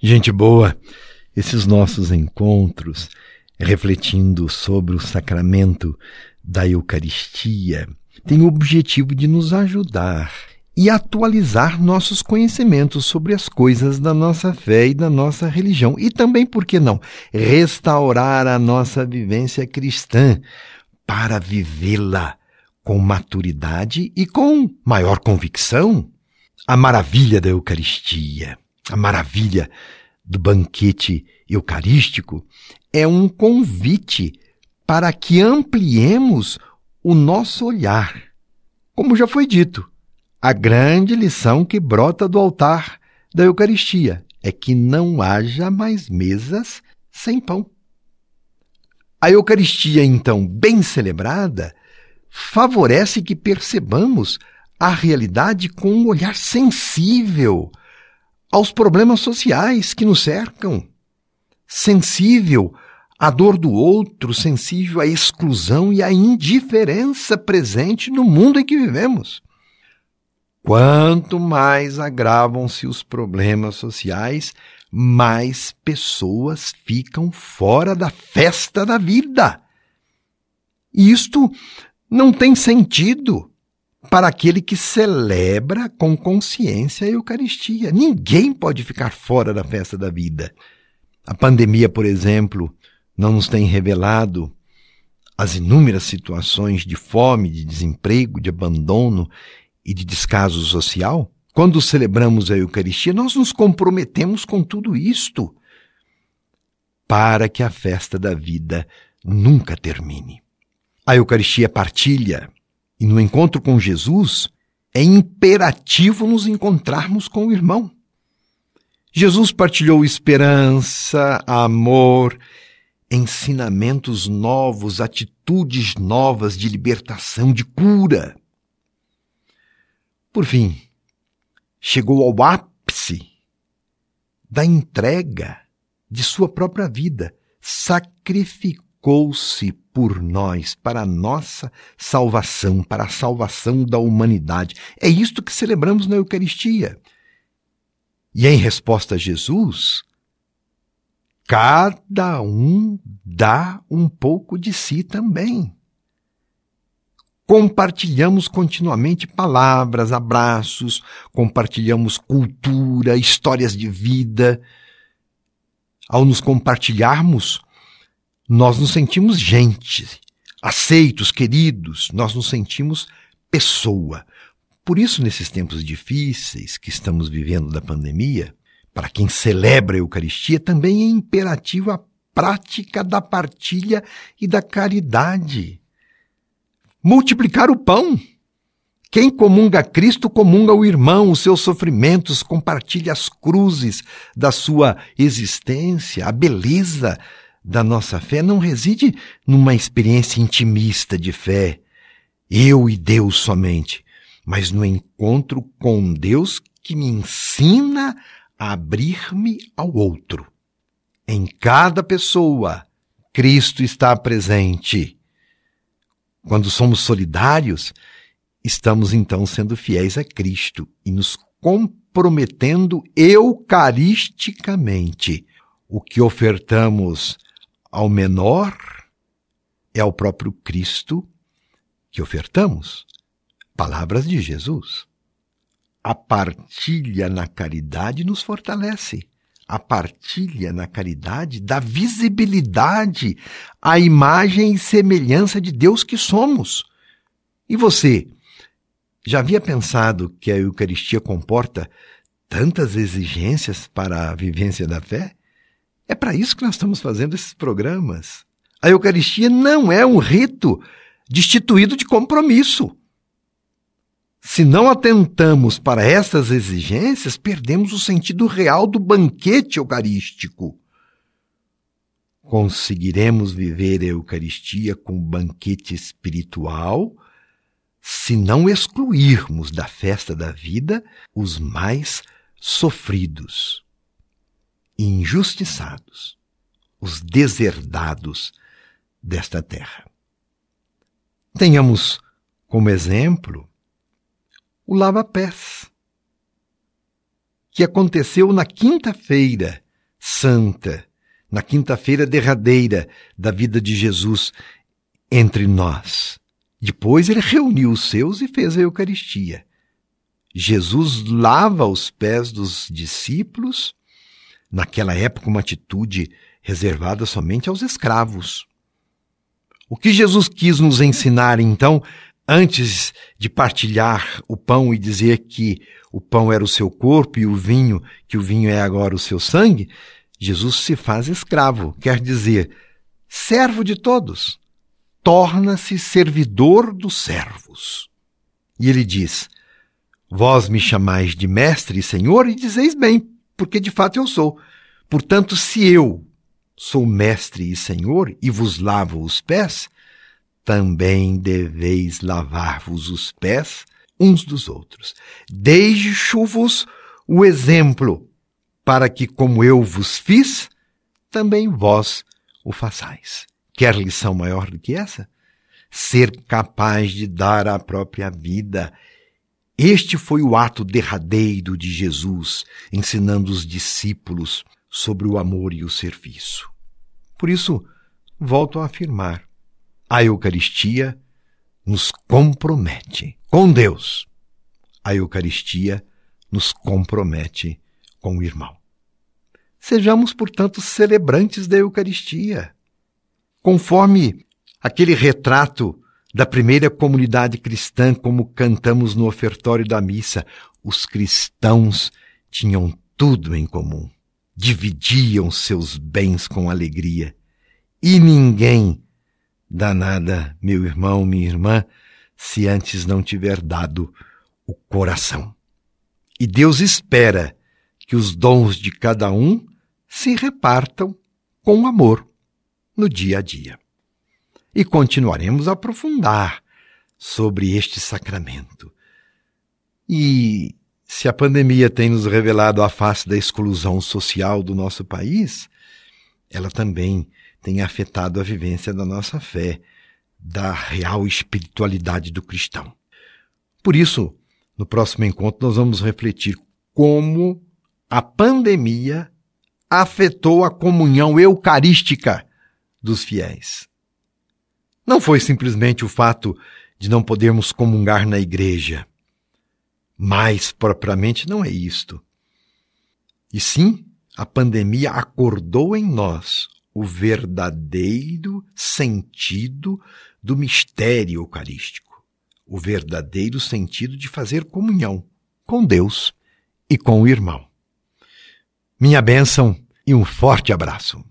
Gente boa, esses nossos encontros refletindo sobre o sacramento da Eucaristia têm o objetivo de nos ajudar e atualizar nossos conhecimentos sobre as coisas da nossa fé e da nossa religião. E também, por que não, restaurar a nossa vivência cristã para vivê-la com maturidade e com maior convicção. A maravilha da Eucaristia, a maravilha do banquete eucarístico é um convite para que ampliemos o nosso olhar. Como já foi dito, a grande lição que brota do altar da Eucaristia é que não haja mais mesas sem pão. A Eucaristia, então, bem celebrada, favorece que percebamos a realidade com um olhar sensível aos problemas sociais que nos cercam, sensível à dor do outro, sensível à exclusão e à indiferença presente no mundo em que vivemos. Quanto mais agravam-se os problemas sociais, mais pessoas ficam fora da festa da vida. E isto não tem sentido para aquele que celebra com consciência a Eucaristia. Ninguém pode ficar fora da festa da vida. A pandemia, por exemplo, não nos tem revelado as inúmeras situações de fome, de desemprego, de abandono e de descaso social, quando celebramos a Eucaristia, nós nos comprometemos com tudo isto para que a festa da vida nunca termine. A Eucaristia partilha, e no encontro com Jesus é imperativo nos encontrarmos com o irmão. Jesus partilhou esperança, amor, ensinamentos novos, atitudes novas de libertação, de cura. Por fim, chegou ao ápice da entrega de sua própria vida, sacrificou-se por nós, para a nossa salvação, para a salvação da humanidade. É isto que celebramos na Eucaristia. E em resposta a Jesus, cada um dá um pouco de si também compartilhamos continuamente palavras, abraços, compartilhamos cultura, histórias de vida. Ao nos compartilharmos, nós nos sentimos gente, aceitos, queridos, nós nos sentimos pessoa. Por isso, nesses tempos difíceis que estamos vivendo da pandemia, para quem celebra a Eucaristia, também é imperativo a prática da partilha e da caridade multiplicar o pão. Quem comunga Cristo comunga o irmão, os seus sofrimentos, compartilha as cruzes da sua existência. A beleza da nossa fé não reside numa experiência intimista de fé, eu e Deus somente, mas no encontro com Deus que me ensina a abrir-me ao outro. Em cada pessoa, Cristo está presente quando somos solidários, estamos então sendo fiéis a Cristo e nos comprometendo eucaristicamente. O que ofertamos ao menor é ao próprio Cristo que ofertamos. Palavras de Jesus. A partilha na caridade nos fortalece a partilha na caridade dá visibilidade à imagem e semelhança de Deus que somos. E você, já havia pensado que a Eucaristia comporta tantas exigências para a vivência da fé? É para isso que nós estamos fazendo esses programas. A Eucaristia não é um rito destituído de compromisso. Se não atentamos para essas exigências, perdemos o sentido real do banquete eucarístico. Conseguiremos viver a Eucaristia com banquete espiritual se não excluirmos da festa da vida os mais sofridos, injustiçados, os deserdados desta terra. Tenhamos como exemplo o lava-pés, que aconteceu na quinta-feira santa, na quinta-feira derradeira da vida de Jesus entre nós. Depois ele reuniu os seus e fez a Eucaristia. Jesus lava os pés dos discípulos, naquela época, uma atitude reservada somente aos escravos. O que Jesus quis nos ensinar, então, antes de partilhar o pão e dizer que o pão era o seu corpo e o vinho, que o vinho é agora o seu sangue, Jesus se faz escravo, quer dizer, servo de todos. Torna-se servidor dos servos. E ele diz: Vós me chamais de mestre e senhor e dizeis bem, porque de fato eu sou. Portanto, se eu sou mestre e senhor e vos lavo os pés, também deveis lavar-vos os pés uns dos outros. Deixo-vos o exemplo, para que, como eu vos fiz, também vós o façais. Quer lição maior do que essa? Ser capaz de dar a própria vida. Este foi o ato derradeiro de Jesus, ensinando os discípulos sobre o amor e o serviço. Por isso, volto a afirmar: a Eucaristia nos compromete com Deus. A Eucaristia nos compromete com o irmão. Sejamos, portanto, celebrantes da Eucaristia. Conforme aquele retrato da primeira comunidade cristã, como cantamos no ofertório da missa, os cristãos tinham tudo em comum, dividiam seus bens com alegria, e ninguém dá nada, meu irmão, minha irmã, se antes não tiver dado o coração. E Deus espera que os dons de cada um se repartam com amor no dia a dia. E continuaremos a aprofundar sobre este sacramento. E se a pandemia tem nos revelado a face da exclusão social do nosso país, ela também tem afetado a vivência da nossa fé, da real espiritualidade do cristão. Por isso, no próximo encontro, nós vamos refletir como a pandemia afetou a comunhão eucarística dos fiéis. Não foi simplesmente o fato de não podermos comungar na igreja. Mais propriamente não é isto. E sim, a pandemia acordou em nós o verdadeiro sentido do mistério eucarístico, o verdadeiro sentido de fazer comunhão com Deus e com o irmão. Minha bênção e um forte abraço.